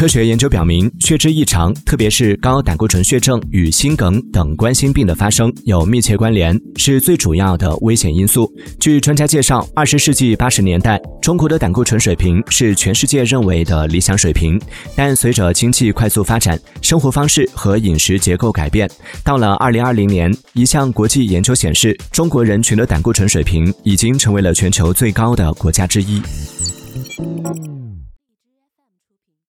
科学研究表明血脂异常特别是高胆固醇血症与心梗等冠心病的发生有密切关联是最主要的危险因素。据专家介绍二十世纪八十年代中国的胆固醇水平是全世界认为的理想水平。但随着经济快速发展生活方式和饮食结构改变到了二零二零年一项国际研究显示中国人群的胆固醇水平已经成为了全球最高的国家之一。